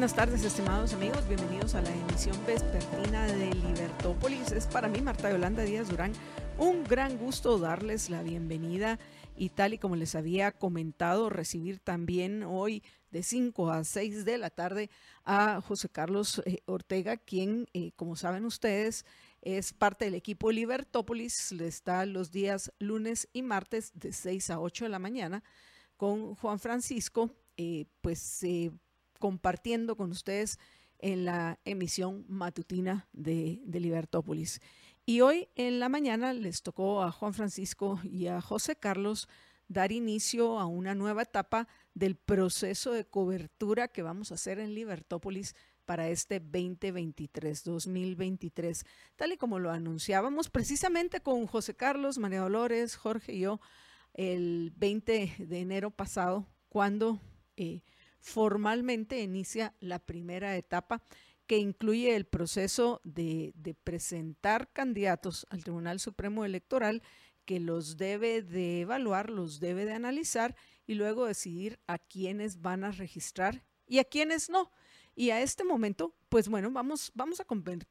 Buenas tardes, estimados amigos. Bienvenidos a la emisión vespertina de Libertópolis. Es para mí, Marta Yolanda Díaz Durán, un gran gusto darles la bienvenida y tal y como les había comentado, recibir también hoy de 5 a 6 de la tarde a José Carlos eh, Ortega, quien, eh, como saben ustedes, es parte del equipo Libertópolis. Le está los días lunes y martes de 6 a 8 de la mañana con Juan Francisco. Eh, pues compartiendo con ustedes en la emisión matutina de, de, Libertópolis. Y hoy en la mañana les tocó a Juan Francisco y a José Carlos dar inicio a una nueva etapa del proceso de cobertura que vamos a hacer en Libertópolis para este 2023-2023, tal y como lo anunciábamos precisamente con José Carlos, María Dolores, Jorge y yo el 20 de enero pasado, cuando eh, formalmente inicia la primera etapa que incluye el proceso de, presentar candidatos al Tribunal Supremo Electoral que los debe de evaluar, los debe de analizar y luego decidir a quiénes van a registrar y a quiénes no. Y a este momento, pues bueno, vamos, vamos a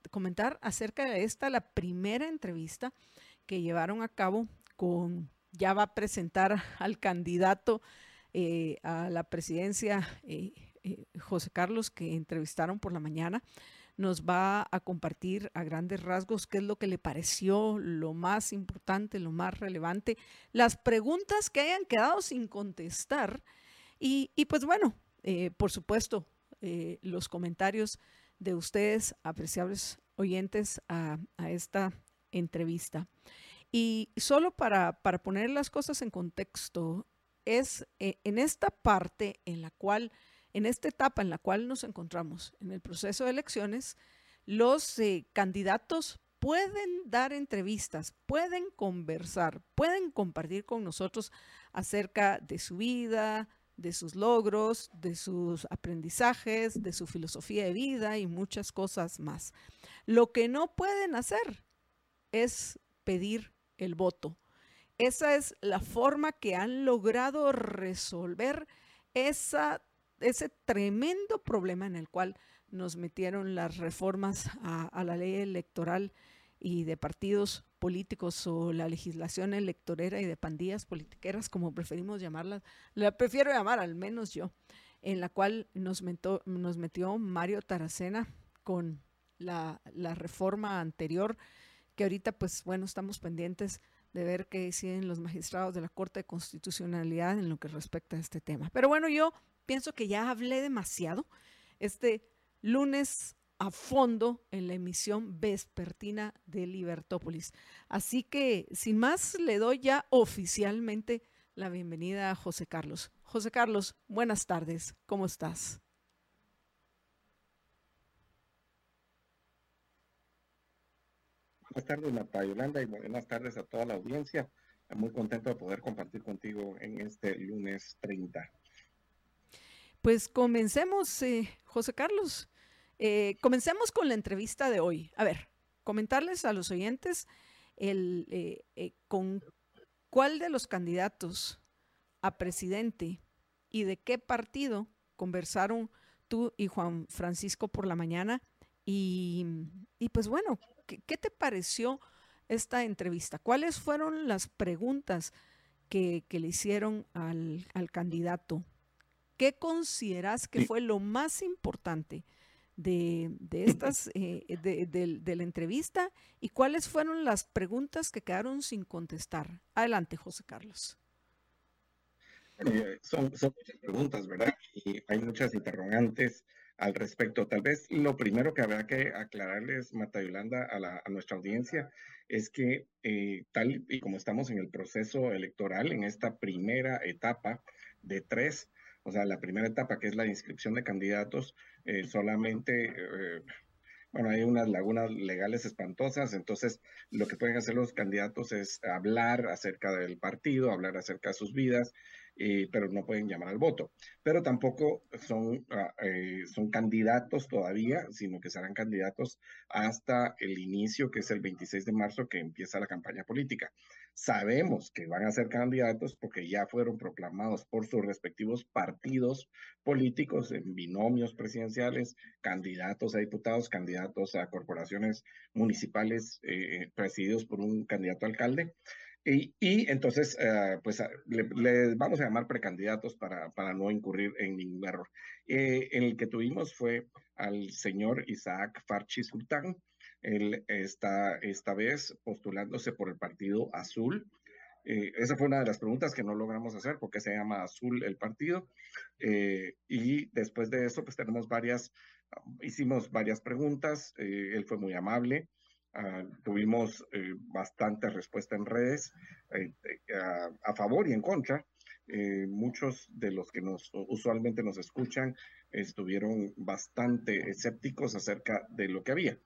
comentar acerca de esta, la primera entrevista que llevaron a cabo con, ya va a presentar al candidato eh, a la presidencia eh, eh, José Carlos que entrevistaron por la mañana. Nos va a compartir a grandes rasgos qué es lo que le pareció lo más importante, lo más relevante, las preguntas que hayan quedado sin contestar y, y pues bueno, por supuesto, los comentarios de ustedes, apreciables oyentes, a, a esta entrevista. Y solo para, para, poner las cosas en contexto, es eh, en esta parte en la cual, en esta etapa en la cual nos encontramos en el proceso de elecciones, los eh, candidatos pueden dar entrevistas, pueden conversar, pueden compartir con nosotros acerca de su vida, de sus logros, de sus aprendizajes, de su filosofía de vida y muchas cosas más. Lo que no pueden hacer es pedir el voto esa es la forma que han logrado resolver ese tremendo problema en el cual nos metieron las reformas a, la ley electoral y de partidos políticos o la legislación electorera y de pandillas politiqueras, como preferimos llamarlas, la prefiero llamar al menos yo, en la cual nos metió Mario Taracena con la, la reforma anterior, que ahorita pues bueno, estamos pendientes de ver qué deciden los magistrados de la Corte de Constitucionalidad en lo que respecta a este tema. Pero bueno, yo pienso que ya hablé demasiado este lunes a fondo en la emisión vespertina de Libertópolis. Así que, sin más, le doy ya oficialmente la bienvenida a José Carlos. José Carlos, buenas tardes, ¿cómo estás? Buenas tardes, Marta Yolanda, y buenas tardes a toda la audiencia. Muy contento de poder compartir contigo en este lunes 30. Pues comencemos, eh, José Carlos. Eh, comencemos con la entrevista de hoy. A ver, comentarles a los oyentes el, eh, con cuál de los candidatos a presidente y de qué partido conversaron tú y Juan Francisco por la mañana. Y, y pues bueno, ¿Qué, te pareció esta entrevista? ¿Cuáles fueron las preguntas que, le hicieron al, candidato? ¿Qué consideras que fue lo más importante de, estas eh, de, la entrevista y cuáles fueron las preguntas que quedaron sin contestar? Adelante, José Carlos. Son, son muchas preguntas, ¿verdad? Y hay muchas interrogantes al respecto. Tal vez lo primero que habrá que aclararles, Mata Yolanda, a, a nuestra audiencia, es que eh, tal y como estamos en el proceso electoral, en esta primera etapa de tres, O sea, la primera etapa, que es la inscripción de candidatos, eh, solamente, eh, bueno, hay unas lagunas legales espantosas, entonces lo que pueden hacer los candidatos es hablar acerca del partido, hablar acerca de sus vidas, pero no pueden llamar al voto. Pero tampoco son, ah, eh, son candidatos todavía, sino que serán candidatos hasta el inicio, que es el 26 de marzo, que empieza la campaña política. Sabemos que van a ser candidatos porque ya fueron proclamados por sus respectivos partidos políticos en binomios presidenciales, candidatos a diputados, candidatos a corporaciones municipales eh, presididos por un candidato alcalde. Y, entonces, eh, pues ah, les vamos a llamar precandidatos para, para no incurrir en ningún error. Eh, el que tuvimos fue al señor Isaac Farchi Sultán. Él está esta vez postulándose por el Partido Azul. Eh, esa fue una de las preguntas que no logramos hacer, porque se llama Azul el partido. y después de eso, pues tenemos varias, hicimos varias preguntas. él fue muy amable. Ah, tuvimos eh, bastante respuesta en redes eh, eh, a, favor y en contra. muchos de los que nos usualmente nos escuchan estuvieron bastante escépticos acerca de lo que había.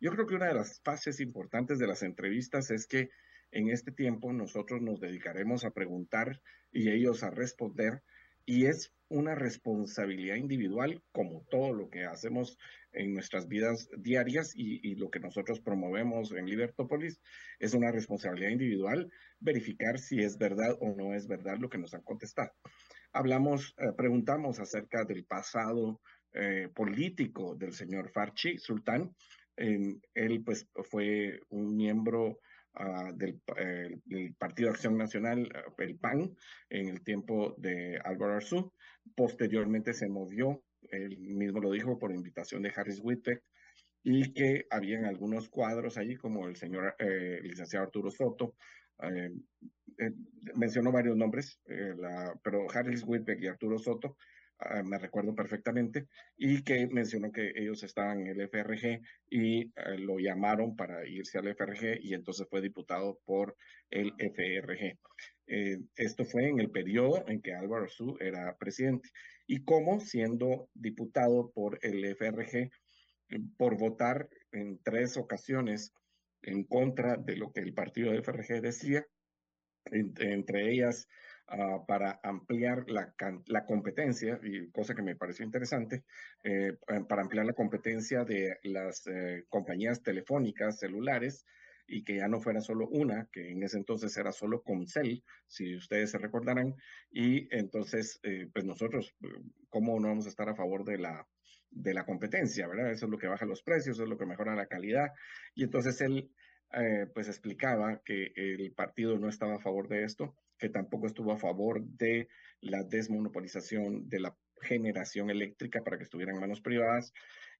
Yo creo que una de las fases importantes de las entrevistas es que en este tiempo nosotros nos dedicaremos a preguntar y ellos a responder y es una responsabilidad individual como todo lo que hacemos en nuestras vidas diarias y, lo que nosotros promovemos en Libertópolis es una responsabilidad individual verificar si es verdad o no es verdad lo que nos han contestado. Hablamos, eh, preguntamos acerca del pasado eh, político del señor Farchi Sultán. él pues fue un miembro ah, del, eh, Partido Acción Nacional, el PAN, en el tiempo de Álvaro Arzú. Posteriormente se movió él mismo lo dijo por invitación de Harris Whitbeck, y que habían algunos cuadros allí, como el señor eh, licenciado Arturo Soto, eh, eh, mencionó varios nombres, pero Harris Whitbeck y Arturo Soto, ah, me recuerdo perfectamente, y que mencionó que ellos estaban en el FRG y lo llamaron para irse al FRG y entonces fue diputado por el FRG. Esto fue en el periodo en que Álvaro Su era presidente y cómo siendo diputado por el FRG, por votar en tres ocasiones en contra de lo que el partido de FRG decía, entre ellas ah, para ampliar la, la, competencia, y cosa que me pareció interesante, eh, para ampliar la competencia de las eh, compañías telefónicas celulares y que ya no fuera solo una, que en ese entonces era solo Comcel, si ustedes se recordarán, y entonces, eh, pues nosotros, ¿cómo no vamos a estar a favor de la, de la competencia, verdad? Eso es lo que baja los precios, eso es lo que mejora la calidad, y entonces él, eh, pues explicaba que el partido no estaba a favor de esto, que tampoco estuvo a favor de la desmonopolización de la generación eléctrica para que estuviera en manos privadas,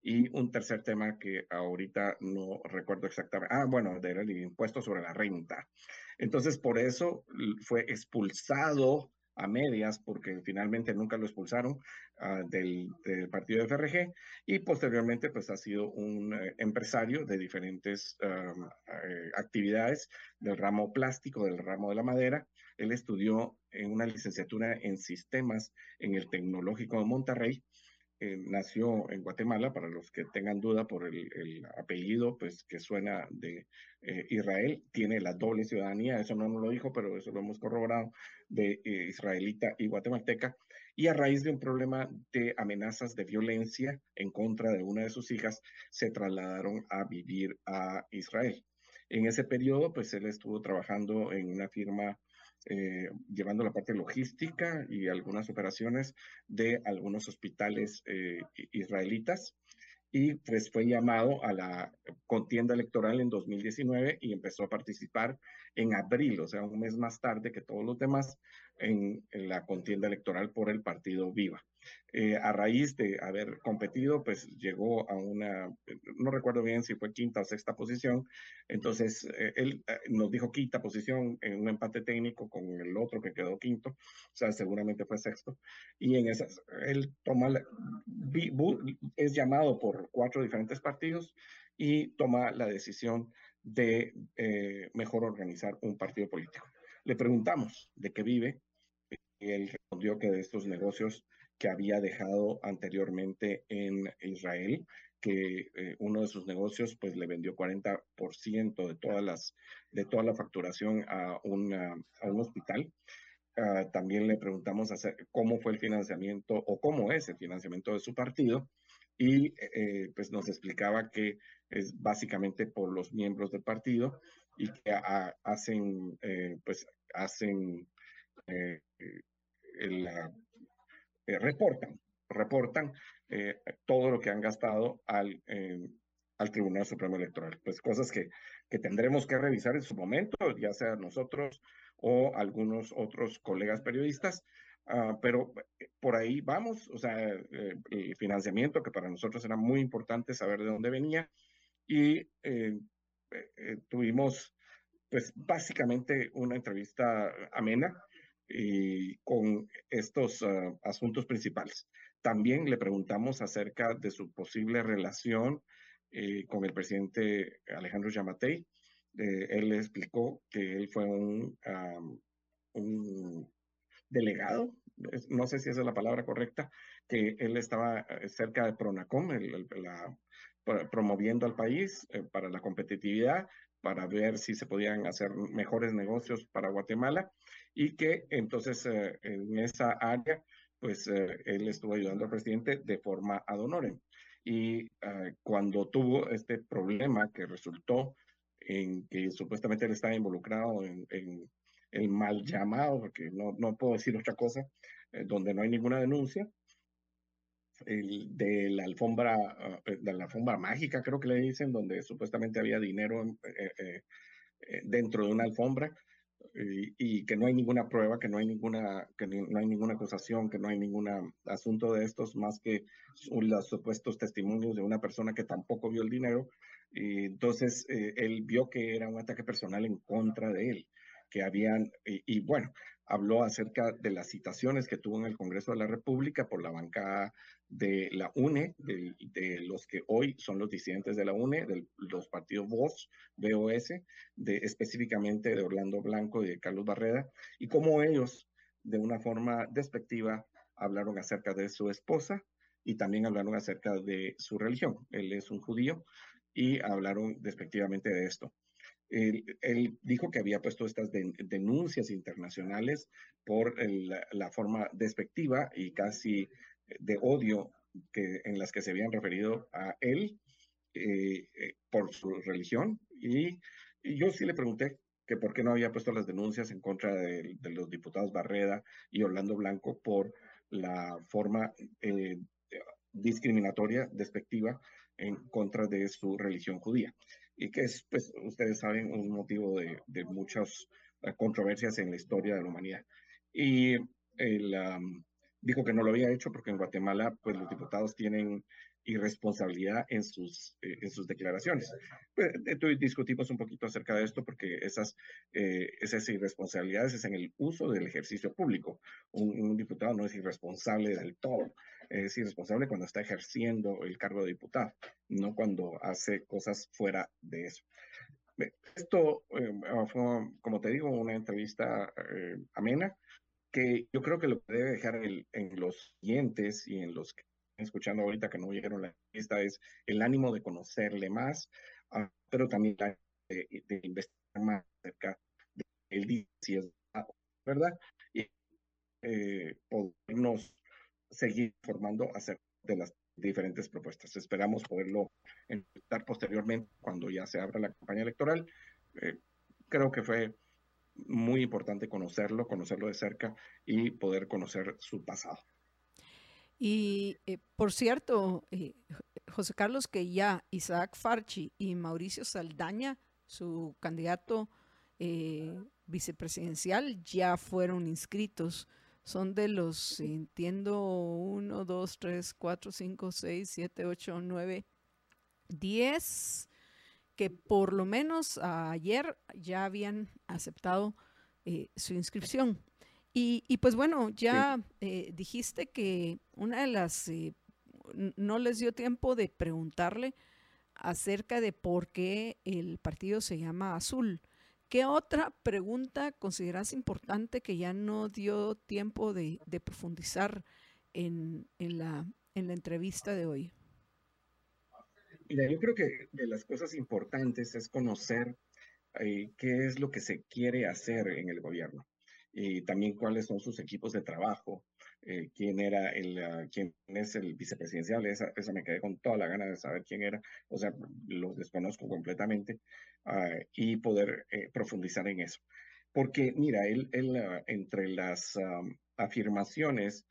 y un tercer tema que ahorita no recuerdo exactamente. Ah, bueno, era el impuesto sobre la renta. Entonces, por eso fue expulsado a medias, porque finalmente nunca lo expulsaron ah, del, partido de FRG y posteriormente pues ha sido un eh, empresario de diferentes eh, actividades del ramo plástico, del ramo de la madera. Él estudió en una licenciatura en sistemas en el Tecnológico de Monterrey eh, nació en Guatemala, para los que tengan duda por el, apellido, pues que suena de eh, Israel, tiene la doble ciudadanía, eso no nos lo dijo, pero eso lo hemos corroborado, de eh, israelita y guatemalteca, y a raíz de un problema de amenazas de violencia en contra de una de sus hijas, se trasladaron a vivir a Israel. En ese periodo, pues él estuvo trabajando en una firma eh, llevando la parte logística y algunas operaciones de algunos hospitales eh, israelitas y pues fue llamado a la contienda electoral en 2019 y empezó a participar en abril, o sea, un mes más tarde que todos los demás, en la contienda electoral por el partido Viva. Eh, a raíz de haber competido, pues llegó a una, no recuerdo bien si fue quinta o sexta posición, entonces eh, él eh, nos dijo quinta posición en un empate técnico con el otro que quedó quinto, o sea, seguramente fue sexto, y en esas, él toma, es llamado por cuatro diferentes partidos y toma la decisión de mejor organizar un partido político. Le preguntamos de qué vive, y él respondió que de estos negocios que había dejado anteriormente en Israel, que eh, uno de sus negocios pues le vendió 40% de todas las de toda la facturación a, una, a un hospital. Ah, también le preguntamos cómo fue el financiamiento o cómo es el financiamiento de su partido y eh, pues nos explicaba que es básicamente por los miembros del partido y que hacen eh, pues hacen el, reportan reportan eh, todo lo que han gastado al, eh, al Tribunal Supremo Electoral. Pues cosas que, que tendremos que revisar en su momento, ya sea nosotros o algunos otros colegas periodistas, ah, pero eh, por ahí vamos, o sea, el financiamiento que para nosotros era muy importante saber de dónde venía y tuvimos pues básicamente una entrevista amena y con estos ah, asuntos principales. También le preguntamos acerca de su posible relación eh, con el presidente Alejandro Yamatei. Eh, él explicó que él fue un, un delegado, no sé si esa es la palabra correcta, que él estaba eh, cerca de Pronacom, promoviendo al país para la competitividad, para ver si se podían hacer mejores negocios para Guatemala y que entonces en esa área pues eh, él estuvo ayudando al presidente de forma ad honorem. Y ah, cuando tuvo este problema que resultó en que supuestamente él estaba involucrado en, el mal llamado, porque no, no puedo decir otra cosa, eh, donde no hay ninguna denuncia, el, de la alfombra, ah, eh, de la alfombra mágica, creo que le dicen, donde supuestamente había dinero dentro de una alfombra y, que no hay ninguna prueba, que no hay ninguna, que no hay ninguna acusación, que no hay ningún asunto de estos más que los supuestos testimonios de una persona que tampoco vio el dinero. Y entonces eh, él vio que era un ataque personal en contra de él, que habían, y bueno, habló acerca de las citaciones que tuvo en el Congreso de la República por la bancada de la UNE, de, los que hoy son los disidentes de la UNE, de los partidos VOZ, BOS, de, específicamente de Orlando Blanco y de Carlos Barreda, y cómo ellos, de una forma despectiva, hablaron acerca de su esposa y también hablaron acerca de su religión. Él es un judío y hablaron despectivamente de esto. Él, dijo que había puesto estas denuncias internacionales por la forma despectiva y casi de odio que, en las que se habían referido a él eh, eh, por su religión. Y, yo sí le pregunté que por qué no había puesto las denuncias en contra de, los diputados Barreda y Orlando Blanco por la forma eh, discriminatoria, despectiva en contra de su religión judía y que es, pues, ustedes saben, un motivo de, muchas eh, controversias en la historia de la humanidad. Y dijo que no lo había hecho porque en Guatemala, pues, los diputados tienen irresponsabilidad en sus, eh, en sus declaraciones. Pues, discutimos un poquito acerca de esto porque esas, eh, esas irresponsabilidades es en el uso del ejercicio público. Un, diputado no es irresponsable del todo, es irresponsable cuando está ejerciendo el cargo de diputado, no cuando hace cosas fuera de eso. Esto eh, fue, como te digo, una entrevista amena que yo creo que lo debe dejar en, en los siguientes y en los que escuchando ahorita que no oyeron la lista es el ánimo de conocerle más, ah, pero también de, investigar más acerca del si es verdad, y eh, podernos seguir formando acerca de las diferentes propuestas. Esperamos poderlo empezar posteriormente cuando ya se abra la campaña electoral. Eh, creo que fue muy importante conocerlo, conocerlo de cerca y poder conocer su pasado. Y eh, por cierto, eh, José Carlos, que ya Isaac Farchi y Mauricio Saldaña, su candidato eh, vicepresidencial, ya fueron inscritos. Son de los, entiendo, 1, 2, 3, 4, 5, 6, 7, 8, 9, 10, que por lo menos ayer ya habían aceptado su inscripción. Y, pues bueno, ya eh, dijiste que una de las, eh, no les dio tiempo de preguntarle acerca de por qué el partido se llama Azul. ¿Qué otra pregunta consideras importante que ya no dio tiempo de, profundizar en, la, en la entrevista de hoy? Mira, yo creo que de las cosas importantes es conocer eh, qué es lo que se quiere hacer en el gobierno y también cuáles son sus equipos de trabajo, eh, quién era el, ah, quién es el vicepresidencial, esa, esa, me quedé con toda la gana de saber quién era, o sea, lo desconozco completamente, ah, y poder eh, profundizar en eso. Porque, mira, él, él ah, entre las afirmaciones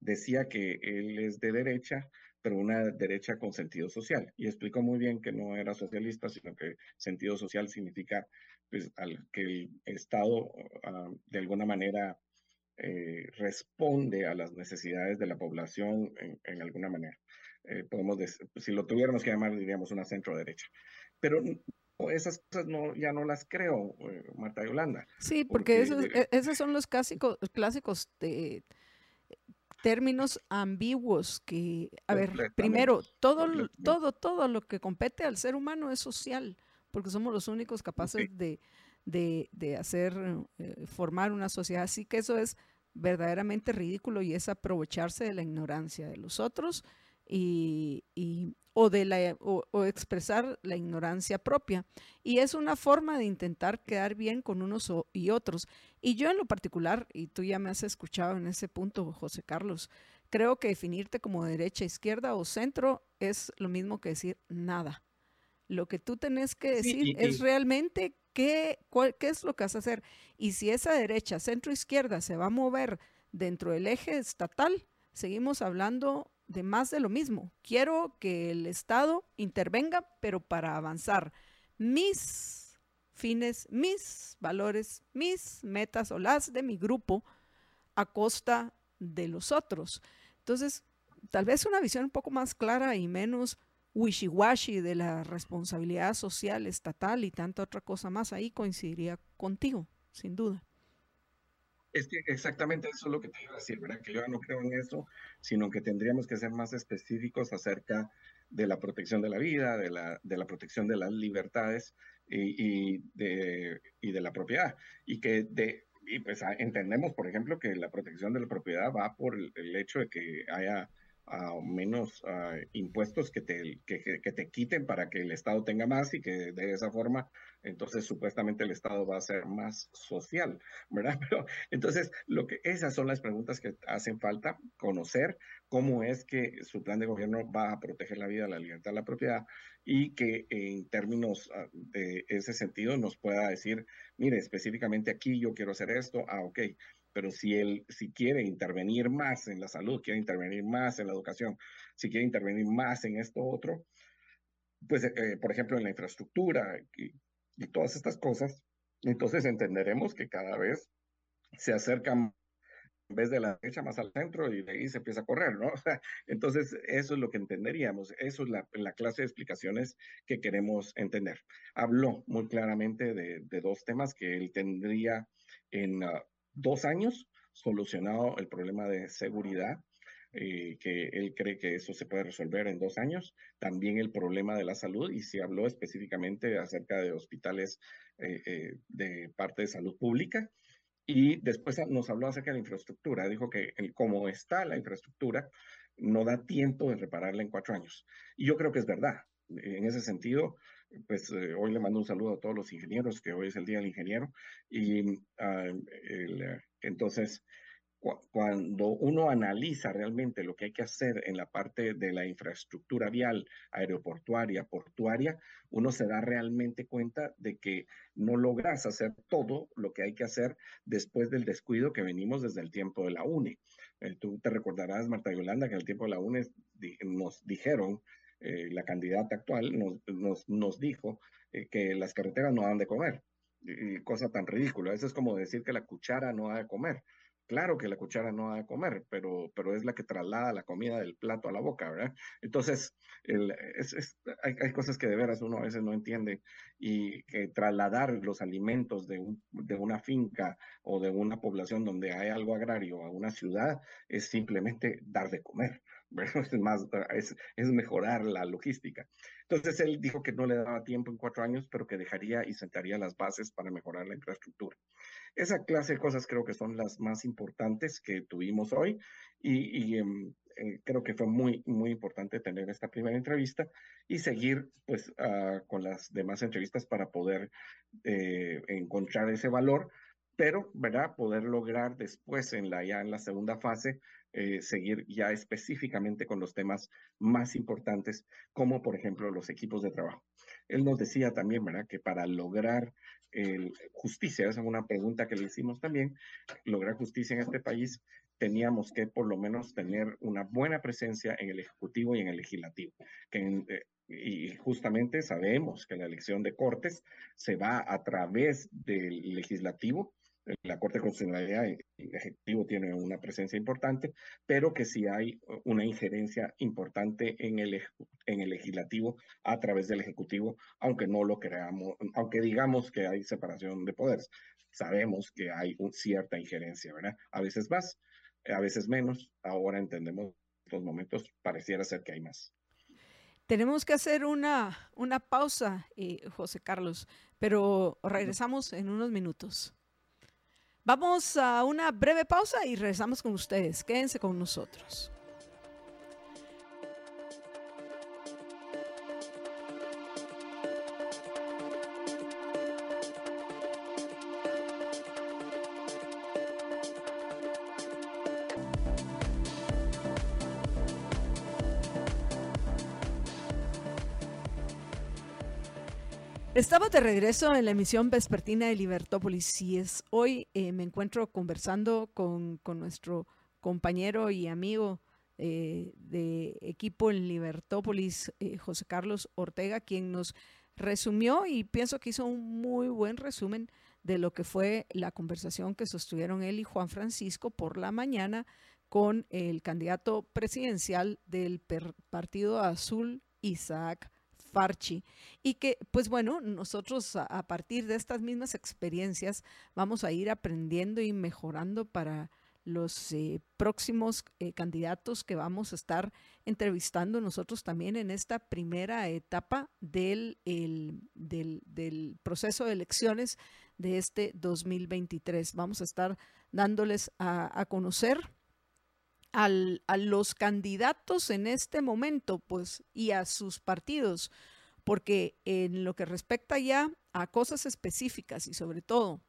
decía que él es de derecha, pero una derecha con sentido social. Y explicó muy bien que no era socialista, sino que sentido social significa pues, al, que el Estado de alguna manera eh, responde a las necesidades de la población en, alguna manera. Eh, podemos si lo tuviéramos que llamar, diríamos una centro derecha. Pero esas cosas no, ya no las creo, eh, Marta Yolanda. Sí, porque, esos, e, esos, son los clásicos, clásicos de términos ambiguos que, a ver, primero, todo, todo, todo lo que compete al ser humano es social, porque somos los únicos capaces de, de, hacer, formar una sociedad. Así que eso es verdaderamente ridículo y es aprovecharse de la ignorancia de los otros y, o, de la, o, expresar la ignorancia propia. Y es una forma de intentar quedar bien con unos y otros. Y yo en lo particular, y tú ya me has escuchado en ese punto, José Carlos, creo que definirte como derecha, izquierda o centro es lo mismo que decir nada. Lo que tú tenés que decir es realmente ¿Qué, ¿Qué es lo que vas a hacer? Y si esa derecha, centro izquierda, se va a mover dentro del eje estatal, seguimos hablando de más de lo mismo. Quiero que el Estado intervenga, pero para avanzar mis fines, mis valores, mis metas o las de mi grupo a costa de los otros. Entonces, tal vez una visión un poco más clara y menos wishy-washy de la responsabilidad social, estatal y tanta otra cosa más, ahí coincidiría contigo, sin duda. Es que exactamente eso es lo que te iba a decir, ¿verdad? Que yo no creo en eso, sino que tendríamos que ser más específicos acerca de la protección de la vida, de la, de la protección de las libertades y, de, y de la propiedad. Y que de, y pues ah, entendemos, por ejemplo, que la protección de la propiedad va por el hecho de que haya menos impuestos que te, que, te quiten para que el Estado tenga más y que de esa forma, entonces supuestamente el Estado va a ser más social, ¿verdad? Pero entonces, lo que, esas son las preguntas que hacen falta conocer, cómo es que su plan de gobierno va a proteger la vida, la libertad, la propiedad y que en términos ah, de ese sentido nos pueda decir, mire, específicamente aquí yo quiero hacer esto, ah, ok, pero si él si quiere intervenir más en la salud, quiere intervenir más en la educación, si quiere intervenir más en esto otro, pues, eh, por ejemplo, en la infraestructura y, todas estas cosas, entonces entenderemos que cada vez se acerca en vez de la derecha más al centro y de ahí se empieza a correr, ¿no? entonces, eso es lo que entenderíamos, eso es la, la, clase de explicaciones que queremos entender. Habló muy claramente de, dos temas que él tendría en, uh, dos años solucionado el problema de seguridad, eh, que él cree que eso se puede resolver en dos años. También el problema de la salud, y se habló específicamente acerca de hospitales eh, eh, de parte de salud pública. Y después nos habló acerca de la infraestructura. Dijo que el, como está la infraestructura, no da tiempo de repararla en cuatro años. Y yo creo que es verdad. En ese sentido, pues eh, hoy le mando un saludo a todos los ingenieros, que hoy es el Día del Ingeniero. Y ah, eh, entonces, cuando uno analiza realmente lo que hay que hacer en la parte de la infraestructura vial, aeroportuaria, portuaria, uno se da realmente cuenta de que no logras hacer todo lo que hay que hacer después del descuido que venimos desde el tiempo de la UNE. Eh, tú te recordarás, Marta Yolanda, que en el tiempo de la UNE nos dijeron eh, la candidata actual, nos, nos, dijo eh, que las carreteras no dan de comer. Cosa tan ridícula. Eso es como decir que la cuchara no ha de comer. Claro que la cuchara no ha de comer, pero, pero es la que traslada la comida del plato a la boca, ¿verdad? Entonces, hay, hay, cosas que de veras uno a veces no entiende y que trasladar los alimentos de, de una finca o de una población donde hay algo agrario a una ciudad es simplemente dar de comer. es, mejorar la logística. Entonces él dijo que no le daba tiempo en cuatro años, pero que dejaría y sentaría las bases para mejorar la infraestructura. Esa clase de cosas creo que son las más importantes que tuvimos hoy y, em, eh, creo que fue muy, muy importante tener esta primera entrevista y seguir pues ah, con las demás entrevistas para poder eh, encontrar ese valor pero, ¿verdad? Poder lograr después, en la, ya en la segunda fase, eh, seguir ya específicamente con los temas más importantes, como por ejemplo los equipos de trabajo. Él nos decía también, ¿verdad? Que para lograr justicia, esa es una pregunta que le hicimos también, lograr justicia en este país, teníamos que por lo menos tener una buena presencia en el Ejecutivo y en el Legislativo. Que eh, y justamente sabemos que la elección de Cortes se va a través del Legislativo la Corte Constitucional y Ejecutivo tiene una presencia importante, pero que sí hay una injerencia importante en el, en el legislativo a través del Ejecutivo, aunque no lo creamos, aunque digamos que hay separación de poderes. Sabemos que hay una cierta injerencia, ¿verdad? A veces más, a veces menos. Ahora entendemos estos momentos, pareciera ser que hay más. Tenemos que hacer una, una pausa, eh, José Carlos, pero regresamos en unos minutos. Vamos a una breve pausa y regresamos con ustedes. Quédense con nosotros. Estaba de regreso en la emisión vespertina de Libertópolis y es hoy eh, me encuentro conversando con, nuestro compañero y amigo eh, de equipo en Libertópolis, eh, José Carlos Ortega, quien nos resumió y pienso que hizo un muy buen resumen de lo que fue la conversación que sostuvieron él y Juan Francisco por la mañana con el candidato presidencial del Partido Azul, Isaac Farchi. Y que, pues bueno, nosotros a, partir de estas mismas experiencias vamos a ir aprendiendo y mejorando para los eh, próximos eh, candidatos que vamos a estar entrevistando nosotros también en esta primera etapa del, del, proceso de elecciones de este 2023. Vamos a estar dándoles a, a conocer a los candidatos en este momento, pues, y a sus partidos, porque en lo que respecta ya a cosas específicas y sobre todo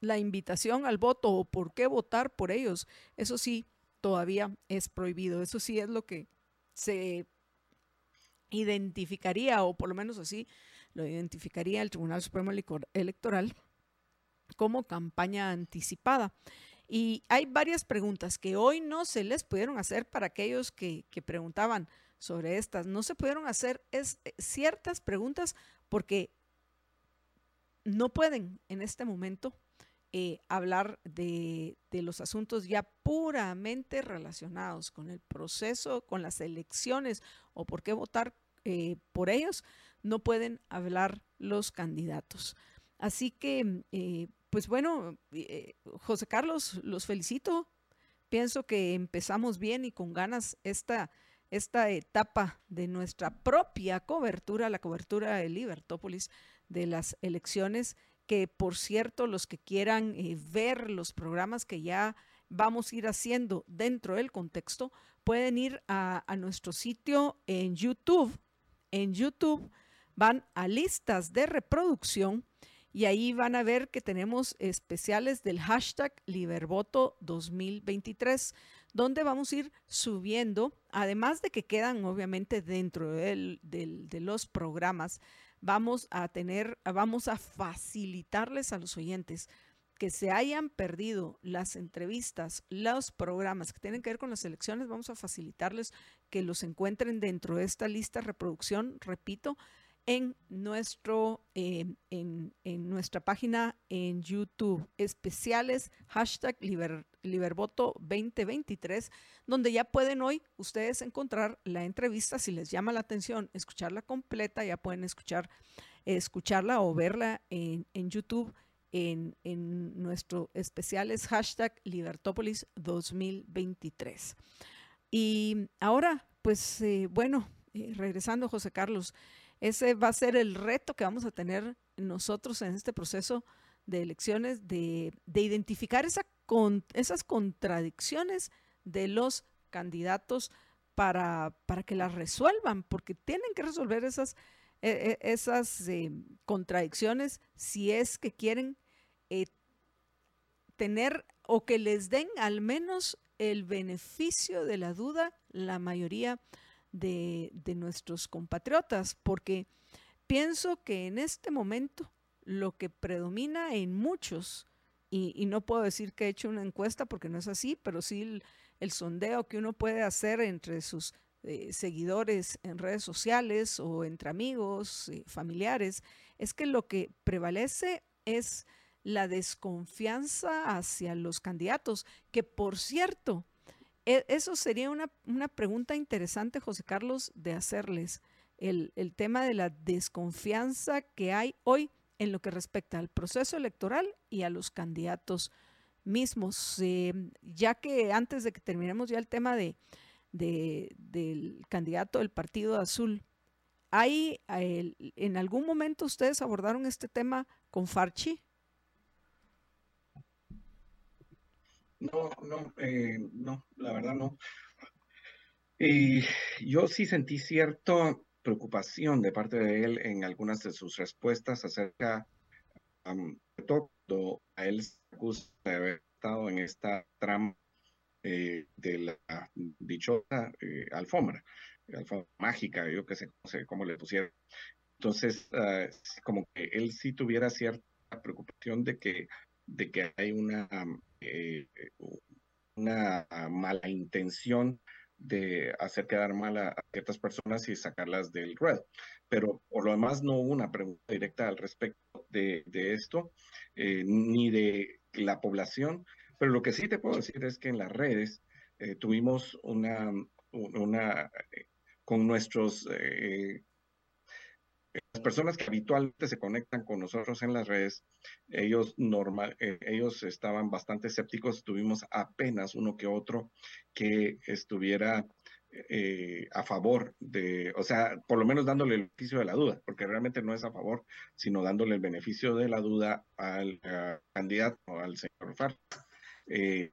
la invitación al voto o por qué votar por ellos, eso sí, todavía es prohibido. Eso sí es lo que se identificaría, o por lo menos así lo identificaría el Tribunal Supremo Electoral como campaña anticipada. Y hay varias preguntas que hoy no se les pudieron hacer para aquellos que, preguntaban sobre estas. No se pudieron hacer es, eh, ciertas preguntas porque no pueden en este momento eh, hablar de, los asuntos ya puramente relacionados con el proceso, con las elecciones o por qué votar eh, por ellos, no pueden hablar los candidatos. Así que pues bueno, eh, José Carlos, los felicito. Pienso que empezamos bien y con ganas esta, esta etapa de nuestra propia cobertura, la cobertura de Libertópolis de las elecciones, que por cierto, los que quieran eh, ver los programas que ya vamos a ir haciendo dentro del contexto, pueden ir a, a nuestro sitio en YouTube. En YouTube van a listas de reproducción y ahí van a ver que tenemos especiales del hashtag Libervoto 2023, donde vamos a ir subiendo, además de que quedan obviamente dentro de los programas, vamos a tener, vamos a facilitarles a los oyentes que se hayan perdido las entrevistas, los programas que tienen que ver con las elecciones, vamos a facilitarles que los encuentren dentro de esta lista reproducción, repito, en, nuestro, eh, en, nuestra página en YouTube, especiales hashtag Libervoto 2023, donde ya pueden hoy ustedes encontrar la entrevista, si les llama la atención, escucharla completa, ya pueden escuchar, escucharla o verla en, en YouTube. En, en nuestro especiales hashtag Libertópolis 2023. Y ahora, pues eh, bueno, eh, regresando José Carlos, ese va a ser el reto que vamos a tener nosotros en este proceso de elecciones, de, identificar esa esas contradicciones de los candidatos para, para, que las resuelvan, porque tienen que resolver esas, e, e, esas eh, contradicciones si es que quieren eh, tener o que les den al menos el beneficio de la duda la mayoría de, nuestros compatriotas, porque pienso que en este momento lo que predomina en muchos, y, no puedo decir que he hecho una encuesta porque no es así, pero sí el, sondeo que uno puede hacer entre sus eh, seguidores en redes sociales o entre amigos, eh, familiares, es que lo que prevalece es la desconfianza hacia los candidatos, que por cierto, eso sería una, pregunta interesante, José Carlos, de hacerles, el, tema de la desconfianza que hay hoy en lo que respecta al proceso electoral y a los candidatos mismos, eh, ya que antes de que terminemos ya el tema de, del candidato del Partido Azul, ¿hay, ¿en algún momento ustedes abordaron este tema con Farchi? No, no, eh, no, la verdad no. Y yo sí sentí cierta preocupación de parte de él en algunas de sus respuestas acerca de todo a él se acusa de haber estado en esta trama eh, de la dichosa eh, alfombra, alfombra mágica, yo que sé, cómo le pusieron. Entonces, ah, como que él sí tuviera cierta preocupación de que, de que hay una eh, una mala intención de hacer quedar mal a, ciertas personas y sacarlas del red. Pero por lo demás no hubo una pregunta directa al respecto de, esto, eh, ni de la población. Pero lo que sí te puedo decir es que en las redes eh, tuvimos una, una con nuestros las personas que habitualmente se conectan con nosotros en las redes, ellos normal, eh, ellos estaban bastante escépticos. Tuvimos apenas uno que otro que estuviera eh, a favor de, o sea, por lo menos dándole el beneficio de la duda, porque realmente no es a favor, sino dándole el beneficio de la duda al candidato, al señor Far. Eh,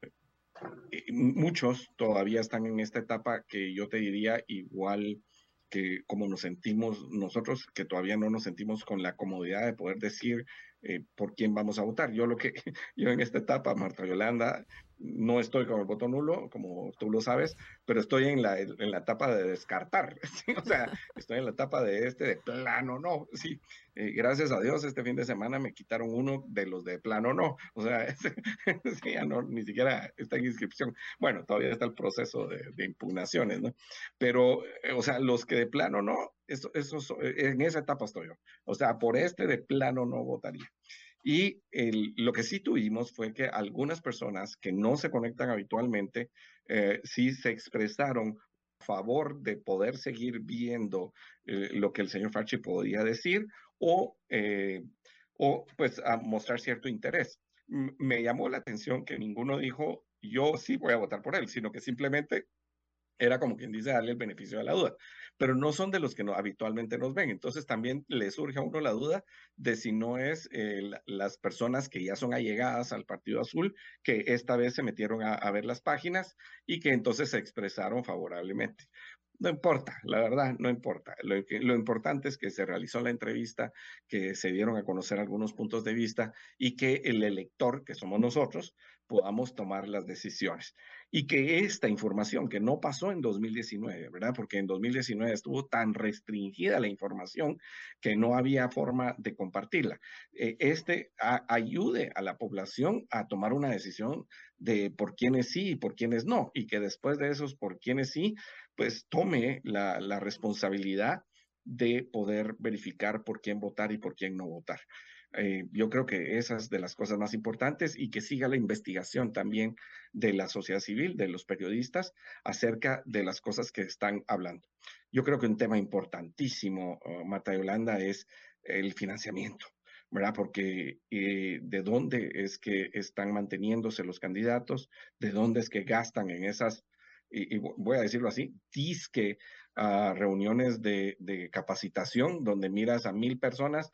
muchos todavía están en esta etapa que yo te diría igual que como nos sentimos nosotros, que todavía no nos sentimos con la comodidad de poder decir eh, por quién vamos a votar. Yo lo que, yo en esta etapa, Marta Yolanda, no estoy con el voto nulo, como tú lo sabes, pero estoy en la, en la etapa de descartar, o sea, estoy en la etapa de este de plano no, sí, eh, gracias a Dios este fin de semana me quitaron uno de los de plano no, o sea, ya no, ni siquiera está en inscripción, bueno, todavía está el proceso de, de impugnaciones, ¿no? Pero, eh, o sea, los que de plano no, eso, eso, en esa etapa estoy yo, o sea, por este de plano no votaría. Y lo que sí tuvimos fue que algunas personas que no se conectan habitualmente eh, sí se expresaron a favor de poder seguir viendo eh, lo que el señor Fachi podía decir o, eh, o pues a mostrar cierto interés. me llamó la atención que ninguno dijo yo sí voy a votar por él, sino que simplemente era como quien dice darle el beneficio de la duda, pero no son de los que no, habitualmente nos ven. Entonces también le surge a uno la duda de si no es eh, las personas que ya son allegadas al Partido Azul, que esta vez se metieron a, ver las páginas y que entonces se expresaron favorablemente. No importa, la verdad, no importa. Lo, lo, importante es que se realizó la entrevista, que se dieron a conocer algunos puntos de vista y que el elector, que somos nosotros, podamos tomar las decisiones y que esta información que no pasó en 2019, ¿verdad? Porque en 2019 estuvo tan restringida la información que no había forma de compartirla. Eh, este ayude a la población a tomar una decisión de por quiénes sí y por quiénes no, y que después de esos por quiénes sí, pues tome la responsabilidad de poder verificar por quién votar y por quién no votar. Eh, yo creo que esas de las cosas más importantes y que siga la investigación también de la sociedad civil, de los periodistas, acerca de las cosas que están hablando. Yo creo que un tema importantísimo, uh, Yolanda, es el financiamiento. ¿verdad? Porque eh, de dónde es que están manteniéndose los candidatos, de dónde es que gastan en esas y, voy a decirlo así, disque uh, reuniones de, de, capacitación donde miras a mil personas.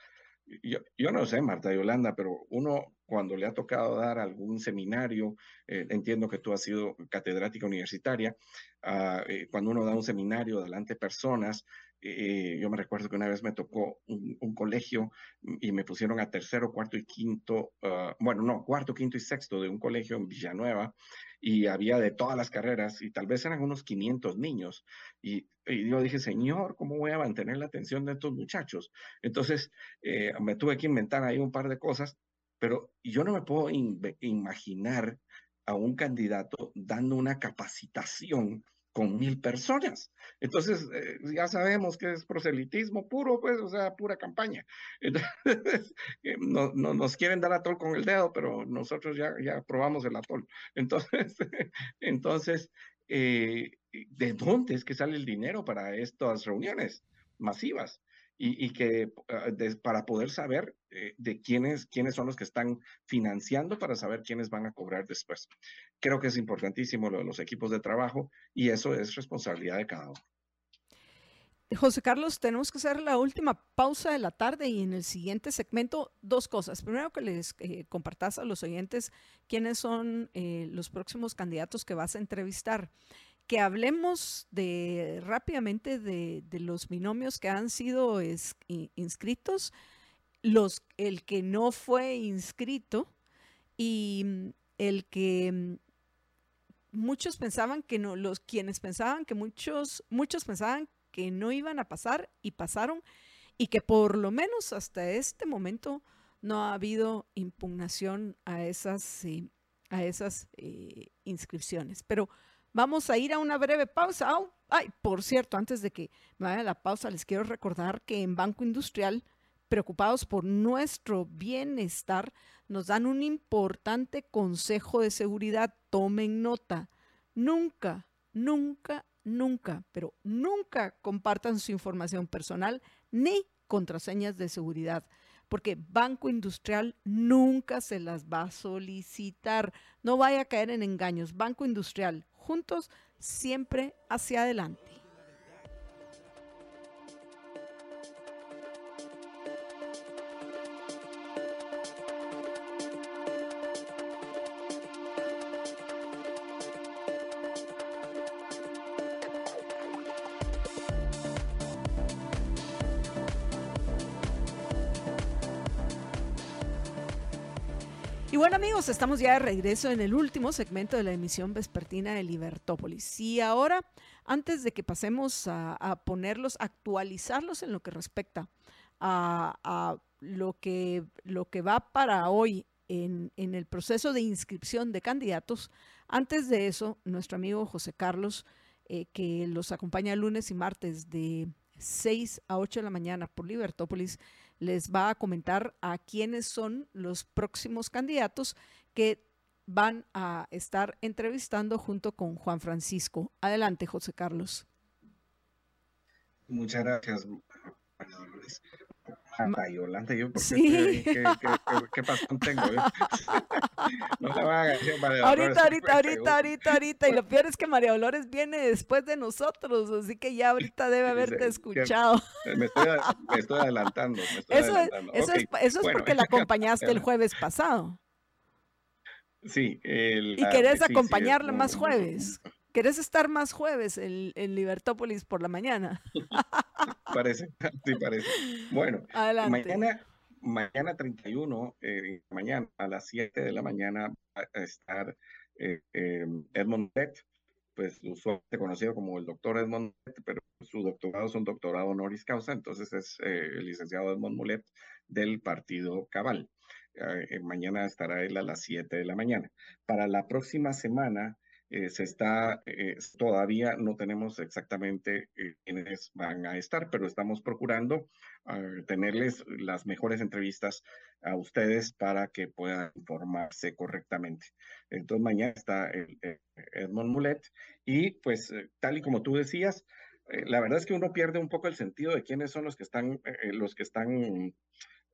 Yo, yo no sé, Marta Yolanda, pero uno cuando le ha tocado dar algún seminario, eh, entiendo que tú has sido catedrática universitaria, uh, eh, cuando uno da un seminario delante de personas, eh, yo me recuerdo que una vez me tocó un, colegio y me pusieron a tercero, cuarto y quinto, uh, bueno, no, cuarto, quinto y sexto de un colegio en Villanueva y había de todas las carreras y tal vez eran unos 500 niños. Y, yo dije, Señor, ¿cómo voy a mantener la atención de estos muchachos? Entonces eh, me tuve que inventar ahí un par de cosas, pero yo no me puedo imaginar a un candidato dando una capacitación con mil personas. Entonces, eh, ya sabemos que es proselitismo puro, pues, o sea, pura campaña. Entonces, eh, no, no, nos quieren dar atol con el dedo, pero nosotros ya, ya probamos el atol. Entonces, entonces eh, ¿de dónde es que sale el dinero para estas reuniones masivas? Y, que ah, para poder saber eh, de quiénes, quiénes son los que están financiando para saber quiénes van a cobrar después. Creo que es importantísimo lo de los equipos de trabajo y eso es responsabilidad de cada uno. José Carlos, tenemos que hacer la última pausa de la tarde y en el siguiente segmento dos cosas. Primero que les eh, compartas a los oyentes quiénes son eh, los próximos candidatos que vas a entrevistar que hablemos de rápidamente de, los binomios que han sido inscritos, los, el que no fue inscrito y mm, el que mm, muchos pensaban que no, los quienes pensaban que muchos, muchos pensaban que no iban a pasar y pasaron y que por lo menos hasta este momento no ha habido impugnación a esas, eh, a esas eh, inscripciones. Pero Vamos a ir a una breve pausa. ay, por cierto, antes de que me vaya a la pausa, les quiero recordar que en Banco Industrial, preocupados por nuestro bienestar, nos dan un importante consejo de seguridad. Tomen nota. Nunca, nunca, nunca, pero nunca compartan su información personal ni contraseñas de seguridad porque Banco Industrial nunca se las va a solicitar. No vaya a caer en engaños. Banco Industrial, juntos, siempre hacia adelante. Estamos ya de regreso en el último segmento de la emisión vespertina de Libertópolis. Y ahora, antes de que pasemos a, ponerlos, actualizarlos en lo que respecta a, lo, que, lo que va para hoy en, el proceso de inscripción de candidatos, antes de eso, nuestro amigo José Carlos, eh, que los acompaña lunes y martes de 6 a 8 de la mañana por Libertópolis, les va a comentar a quiénes son los próximos candidatos que van a estar entrevistando junto con Juan Francisco. Adelante, José Carlos. Muchas gracias. Marta Yolanda, yo porque sí. ¿qué, qué, tengo? no la van a Ahorita, ahorita, ahorita, ahorita, ahorita. Y lo peor es que María Dolores viene después de nosotros, así que ya ahorita debe haberte escuchado. Me estoy, me estoy adelantando. eso, eso, es, eso es porque la acompañaste el jueves pasado. Sí. El, y querés acompañarla más jueves. ¿Querés estar más jueves en, en Libertópolis por la mañana? parece, sí parece. Bueno, mañana, mañana 31, eh, mañana a las 7 de la mañana va a estar eh, em, Edmond Lett, pues usualmente conocido como el doctor Edmond pero su doctorado es un doctorado honoris causa, entonces es eh, el licenciado Edmond Mulet del partido Cabal. Mañana estará él a las 7 de la mañana. Para la próxima semana eh, se está, eh, todavía no tenemos exactamente eh, quiénes van a estar, pero estamos procurando ah, tenerles las mejores entrevistas a ustedes para que puedan informarse correctamente. Entonces mañana está el, Edmond Mulet y pues tal y como tú decías, la verdad es que uno pierde un poco el sentido de quiénes son los que están, los que están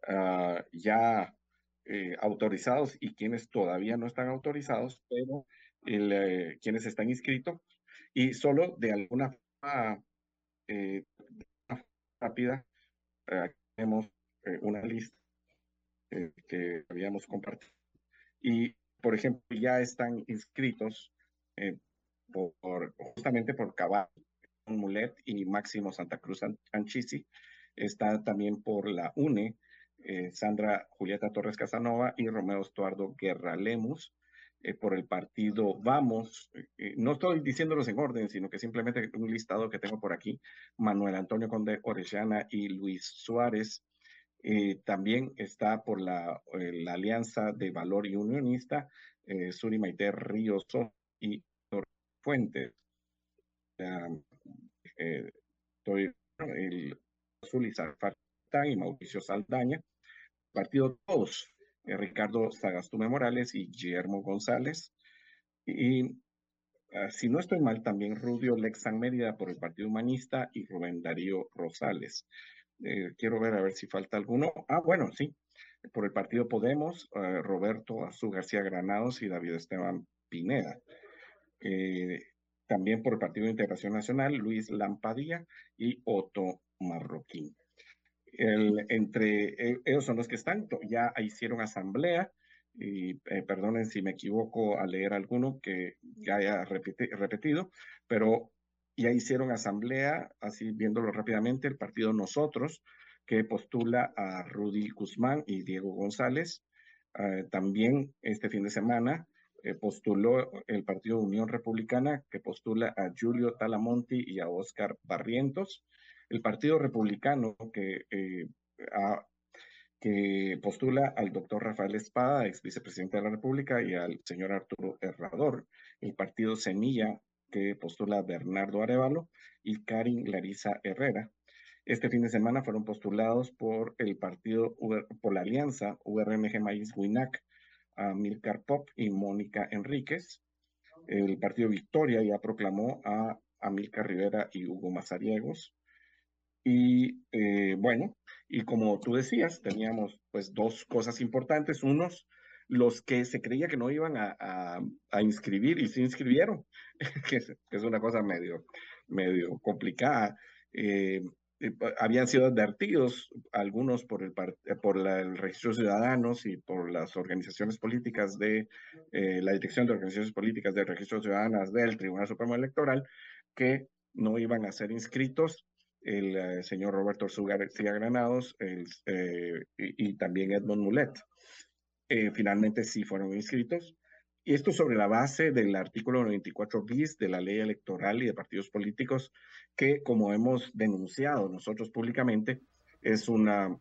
ah, ya autorizados y quienes todavía no están autorizados, pero el, eh, quienes están inscritos, Y solo de alguna forma rápida, tenemos una lista que habíamos compartido. Y, por ejemplo, ya están inscritos por, justamente por Cabal, Mulet y Máximo Santa Cruz Anchisi. Está también por la UNE, eh, Sandra Julieta Torres Casanova y Romeo Estuardo Guerra Lemus. Eh, por el partido Vamos, eh, no estoy diciéndolos en orden, sino que simplemente un listado que tengo por aquí, Manuel Antonio Conde Orellana y Luis Suárez. también está por la, Alianza de Valor y Unionista, Suri Maite Ríos y Fuentes. Eh, el Azul y Mauricio Saldaña. Partido Todos, eh, Ricardo Sagastume Morales y Guillermo González. Y ah, si no estoy mal, también Rudio Lexan Mérida por el Partido Humanista y Rubén Darío Rosales. Eh, quiero ver a ver si falta alguno. Ah, bueno, sí. Por el Partido Podemos, Roberto Azú García Granados y David Esteban Pineda. Eh, también por el Partido de Integración Nacional, Luis Lampadilla y Otto Marroquín. Entre e, ellos son los que están, ya hicieron asamblea, y eh, perdonen si me equivoco al leer alguno que ya haya repetido, pero ya hicieron asamblea, así viéndolo rápidamente, el partido Nosotros, que postula a Rudy Guzmán y Diego González. Eh, también este fin de semana eh, postuló el Partido Unión Republicana, que postula a Julio Talamonti y a Oscar Barrientos. El Partido Republicano, que, eh, que postula al doctor Rafael Espada, ex vicepresidente de la República, y al señor Arturo Herrador. El Partido Semilla, que postula a Bernardo Arevalo y Karin Larisa Herrera. Este fin de semana fueron postulados por el partido, por la alianza URMG Maíz Huinac, a Pop y Mónica Enríquez. El partido Victoria ya proclamó a Amilcar Rivera y Hugo Mazariegos. Y eh, bueno, y como tú decías, teníamos pues dos cosas importantes. Unos, los que se creía que no iban a, inscribir y se inscribieron, que es, una cosa medio, medio complicada. Eh, eh, habían sido advertidos algunos por el, por el registro de ciudadanos y por las organizaciones políticas de la dirección de organizaciones políticas del registro de ciudadanas del Tribunal Supremo Electoral que no iban a ser inscritos el señor Roberto Orsuga García Granados y, y, también Edmond Mulet. finalmente sí fueron inscritos y esto sobre la base del artículo 94 bis de la ley electoral y de partidos políticos, que como hemos denunciado nosotros públicamente, es, una,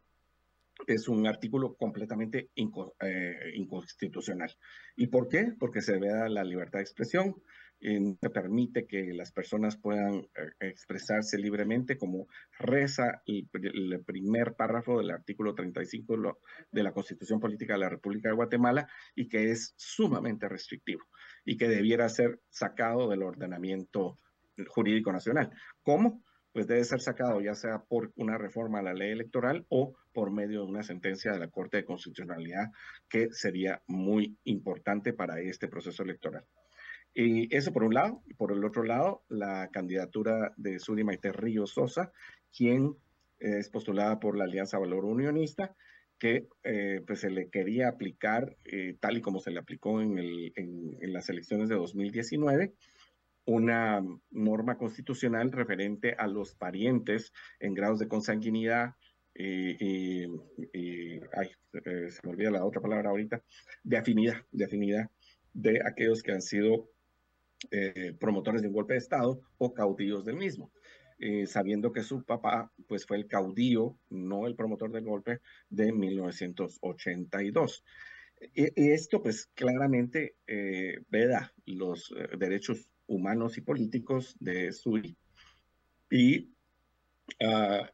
es un artículo completamente eh, inconstitucional. ¿Y por qué? Porque se vea la libertad de expresión, que permite que las personas puedan eh, expresarse libremente, como reza el, primer párrafo del artículo 35 de la Constitución Política de la República de Guatemala, y que es sumamente restrictivo y que debiera ser sacado del ordenamiento jurídico nacional. ¿Cómo? Pues debe ser sacado ya sea por una reforma a la ley electoral o por medio de una sentencia de la Corte de Constitucionalidad, que sería muy importante para este proceso electoral. Y eso por un lado. Y por el otro lado, la candidatura de Suri Maite Río Sosa, quien es postulada por la Alianza Valor Unionista, que eh, pues se le quería aplicar, eh, tal y como se le aplicó en, el, en, las elecciones de 2019, una norma constitucional referente a los parientes en grados de consanguinidad y, ay, eh, se me olvida la otra palabra ahorita, de afinidad, de afinidad de aquellos que han sido eh, promotores de un golpe de Estado o caudillos del mismo, eh, sabiendo que su papá pues fue el caudillo, no el promotor del golpe de 1982. Y, esto pues claramente eh, veda los derechos humanos y políticos de Suri y uh,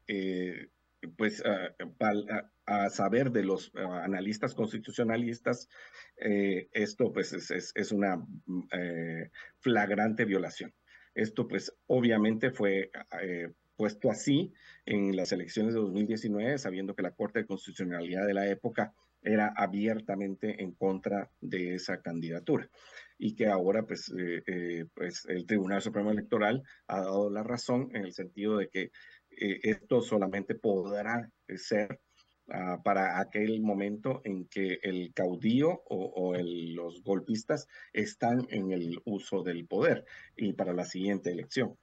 pues a, saber de los analistas constitucionalistas, eh, esto pues es, una mm, eh, flagrante violación. Esto pues obviamente fue eh, puesto así en las elecciones de 2019, sabiendo que la Corte de Constitucionalidad de la época era abiertamente en contra de esa candidatura y que ahora pues, eh, eh, pues el Tribunal Supremo Electoral ha dado la razón en el sentido de que eh, esto solamente podrá ser ah, para aquel momento en que el caudillo o, los golpistas están en el uso del poder y para la siguiente elección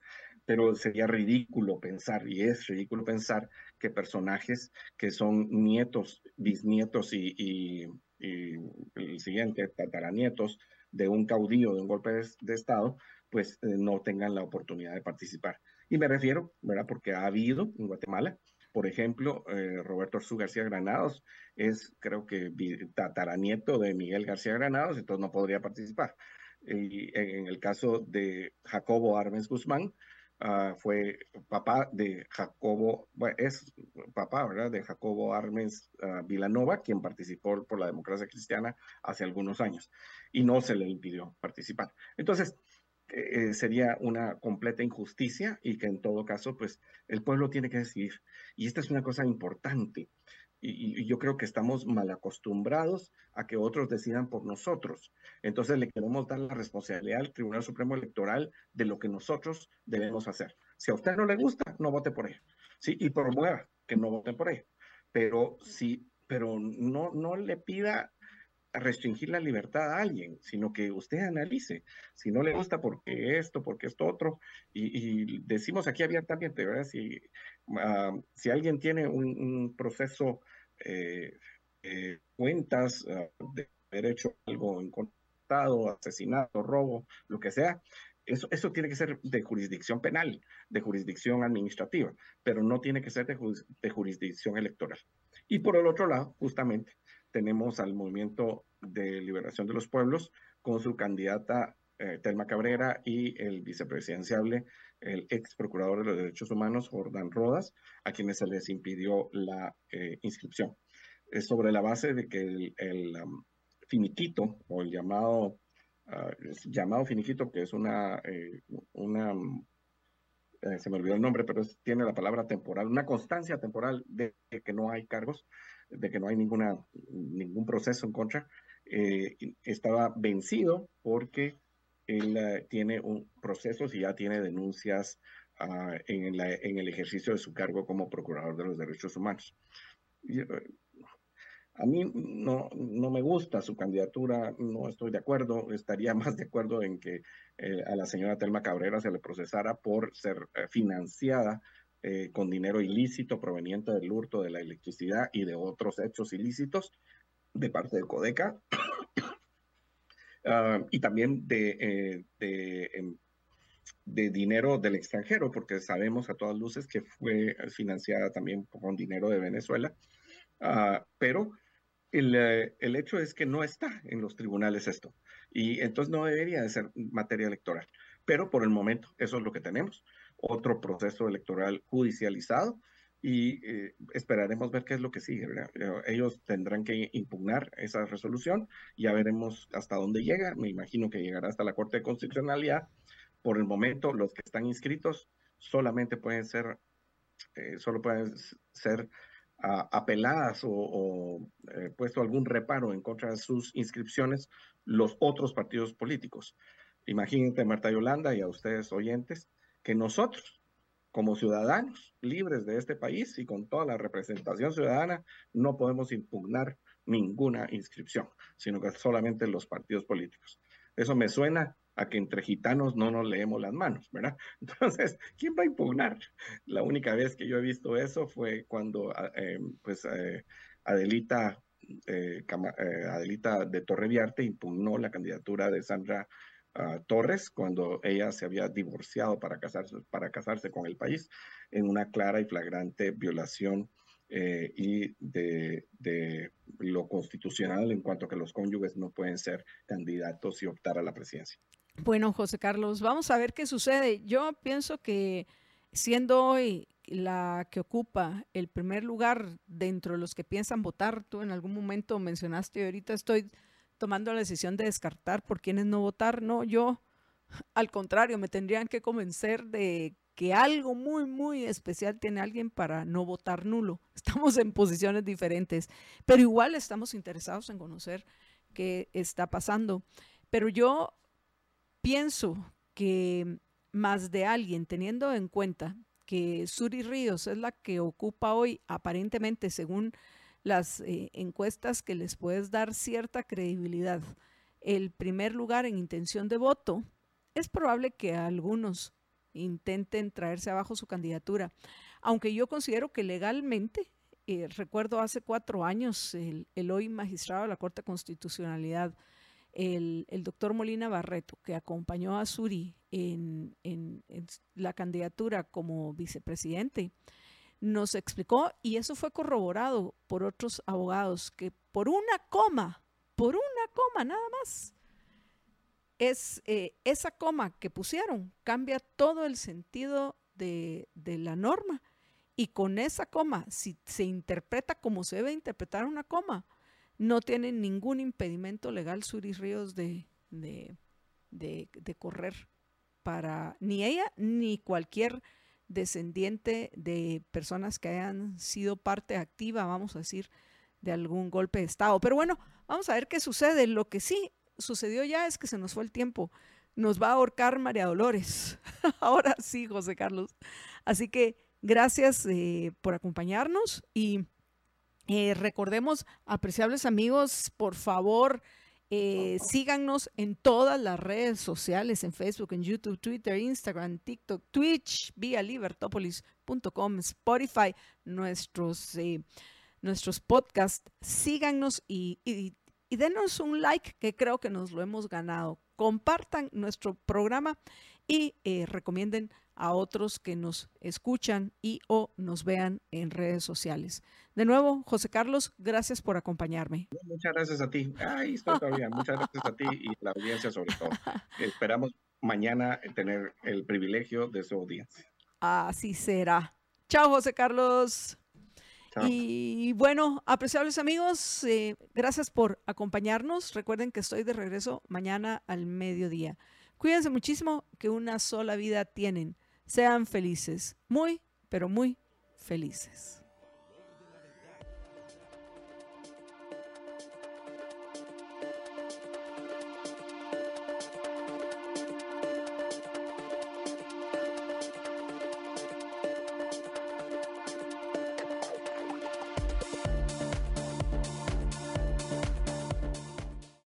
pero sería ridículo pensar, y es ridículo pensar, que personajes que son nietos, bisnietos y, el siguiente, tataranietos de un caudillo, de un golpe de, Estado, pues eh, no tengan la oportunidad de participar. Y me refiero, ¿verdad? Porque ha habido en Guatemala, por ejemplo, eh, Roberto Arzú García Granados es, creo que, tataranieto de Miguel García Granados, entonces no podría participar. Y en el caso de Jacobo Armes Guzmán, Ah, fue papá de Jacobo, bueno, es papá, ¿verdad? De Jacobo Armes uh, Vilanova, quien participó por la democracia cristiana hace algunos años y no se le impidió participar. Entonces, eh, sería una completa injusticia y que en todo caso, pues el pueblo tiene que decidir. Y esta es una cosa importante y, yo creo que estamos mal acostumbrados a que otros decidan por nosotros. Entonces le queremos dar la responsabilidad al Tribunal Supremo Electoral de lo que nosotros debemos hacer. Si a usted no le gusta, no vote por él. Sí, y promueva que no voten por él. Pero sí, pero no, no le pida restringir la libertad a alguien, sino que usted analice si no le gusta porque esto, porque esto otro, y, decimos aquí abiertamente, ¿verdad? Si, ah, si alguien tiene un, proceso, eh, eh, cuentas ah, de haber hecho algo encontrado, asesinato, robo, lo que sea, eso, eso, tiene que ser de jurisdicción penal, de jurisdicción administrativa, pero no tiene que ser de jurisdicción electoral. Y por el otro lado, justamente, tenemos al Movimiento de Liberación de los Pueblos con su candidata eh, Telma Cabrera y el vicepresidenciable, el ex procurador de los derechos humanos, Jordán Rodas, a quienes se les impidió la eh, inscripción. Es sobre la base de que el, um, finiquito o el llamado, uh, llamado finiquito, que es una, eh, um, se me olvidó el nombre, pero tiene la palabra temporal, una constancia temporal de que no hay cargos, de que no hay ninguna, ningún proceso en contra, eh, estaba vencido porque él eh, tiene un proceso y ya tiene denuncias ah, en, la, en, el ejercicio de su cargo como procurador de los derechos humanos. Eh, a mí no, no me gusta su candidatura, no estoy de acuerdo, estaría más de acuerdo en que a la señora Telma Cabrera se le procesara por ser financiada eh, con dinero ilícito proveniente del hurto de la electricidad y de otros hechos ilícitos de parte del CODECA. Ah, y también de, eh, em, de, dinero del extranjero, porque sabemos a todas luces que fue financiada también con dinero de Venezuela, ah, pero el, eh, el, hecho es que no está en los tribunales esto, y entonces no debería de ser materia electoral, pero por el momento eso es lo que tenemos otro proceso electoral judicializado y eh, esperaremos ver qué es lo que sigue. Eh, ellos tendrán que impugnar esa resolución, ya veremos hasta dónde llega, me imagino que llegará hasta la Corte de Constitucionalidad. Por el momento, los que están inscritos solamente pueden ser, eh, solo pueden ser apeladas o, puesto algún reparo en contra de sus inscripciones los otros partidos políticos. Imagínate, Marta Yolanda, y a ustedes oyentes, que nosotros, como ciudadanos libres de este país y con toda la representación ciudadana, no podemos impugnar ninguna inscripción, sino que solamente los partidos políticos. Eso me suena a que entre gitanos no nos leemos las manos, ¿verdad? Entonces, ¿quién va a impugnar? La única vez que yo he visto eso fue cuando, ah, em, pues, eh, Adelita, eh, eh, Adelita de Torreviarte impugnó la candidatura de Sandra Torres cuando ella se había divorciado para casarse, para casarse con el país en una clara y flagrante violación eh, y de, de, lo constitucional en cuanto a que los cónyuges no pueden ser candidatos y optar a la presidencia. Bueno, José Carlos, vamos a ver qué sucede. Yo pienso que siendo hoy la que ocupa el primer lugar dentro de los que piensan votar, tú en algún momento mencionaste, ahorita estoy tomando la decisión de descartar por quienes no votar. No, yo al contrario, me tendrían que convencer de que algo muy, muy especial tiene alguien para no votar nulo. Estamos en posiciones diferentes, pero igual estamos interesados en conocer qué está pasando. Pero yo pienso que más de alguien, teniendo en cuenta que Suri Ríos es la que ocupa hoy, aparentemente, según las eh, encuestas que les puedes dar cierta credibilidad, el primer lugar en intención de voto, es probable que algunos intenten traerse abajo su candidatura. Aunque yo considero que legalmente, eh, recuerdo hace cuatro años, el, hoy magistrado de la Corte de Constitucionalidad, el, doctor Molina Barreto, que acompañó a Suri en, en la candidatura como vicepresidente, nos explicó, y eso fue corroborado por otros abogados, que por una coma, por una coma nada más, es eh, esa coma que pusieron cambia todo el sentido de, la norma. Y con esa coma, si se interpreta como se debe interpretar una coma, no tiene ningún impedimento legal Suris Ríos de, de, de, correr para ni ella ni cualquier descendiente de personas que hayan sido parte activa, vamos a decir, de algún golpe de Estado. Pero bueno, vamos a ver qué sucede. Lo que sí sucedió ya es que se nos fue el tiempo. Nos va a ahorcar María Dolores. Ahora sí, José Carlos. Así que gracias eh, por acompañarnos y eh, recordemos, apreciables amigos, por favor, eh, síganos en todas las redes sociales, en Facebook, en YouTube, Twitter, Instagram, TikTok, Twitch, vía libertopolis.com, Spotify, nuestros, nuestros podcasts. Síganos y, y y denos un like que creo que nos lo hemos ganado. Compartan nuestro programa y eh, recomienden a otros que nos escuchan y o nos vean en redes sociales. De nuevo, José Carlos, gracias por acompañarme. Muchas gracias a ti. Ahí estoy todavía. Muchas gracias a ti y la audiencia sobre todo. Esperamos mañana tener el privilegio de su audiencia. Así será. Chao, José Carlos. Y bueno, apreciables amigos, eh, gracias por acompañarnos. Recuerden que estoy de regreso mañana al mediodía. Cuídense muchísimo, que una sola vida tienen. Sean felices, muy, pero muy felices.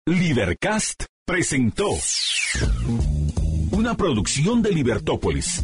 Libercast presentó una producción de Libertópolis.